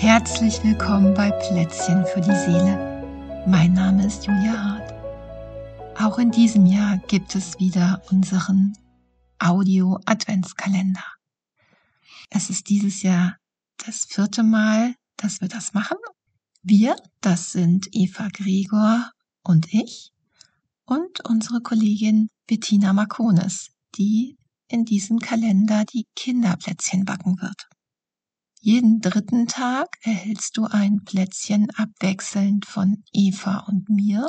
Herzlich willkommen bei Plätzchen für die Seele. Mein Name ist Julia Hart. Auch in diesem Jahr gibt es wieder unseren Audio-Adventskalender. Es ist dieses Jahr das vierte Mal, dass wir das machen. Wir, das sind Eva Gregor und ich und unsere Kollegin Bettina Marcones, die in diesem Kalender die Kinderplätzchen backen wird. Jeden dritten Tag erhältst du ein Plätzchen abwechselnd von Eva und mir.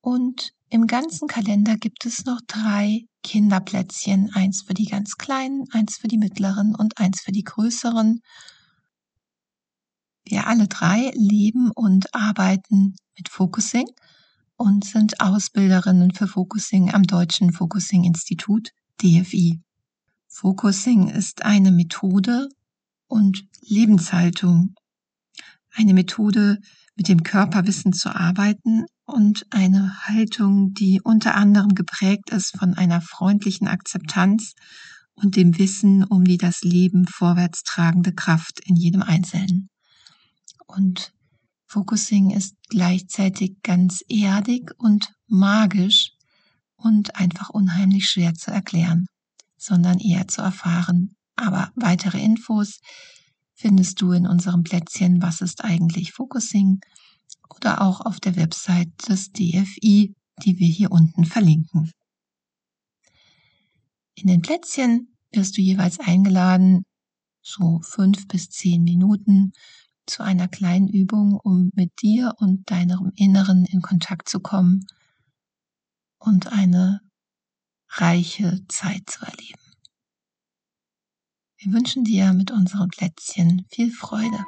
Und im ganzen Kalender gibt es noch drei Kinderplätzchen, eins für die ganz kleinen, eins für die mittleren und eins für die größeren. Wir alle drei leben und arbeiten mit Focusing und sind Ausbilderinnen für Focusing am Deutschen Focusing Institut DFI. Focusing ist eine Methode und Lebenshaltung, eine Methode, mit dem Körperwissen zu arbeiten und eine Haltung, die unter anderem geprägt ist von einer freundlichen Akzeptanz und dem Wissen um die das Leben vorwärts tragende Kraft in jedem Einzelnen. Und Focusing ist gleichzeitig ganz erdig und magisch und einfach unheimlich schwer zu erklären, sondern eher zu erfahren. Aber weitere Infos findest du in unserem Plätzchen Was ist eigentlich Focusing oder auch auf der Website des DFI, die wir hier unten verlinken. In den Plätzchen wirst du jeweils eingeladen, so fünf bis zehn Minuten zu einer kleinen Übung, um mit dir und deinem Inneren in Kontakt zu kommen und eine reiche Zeit zu erleben. Wir wünschen dir mit unseren Plätzchen viel Freude.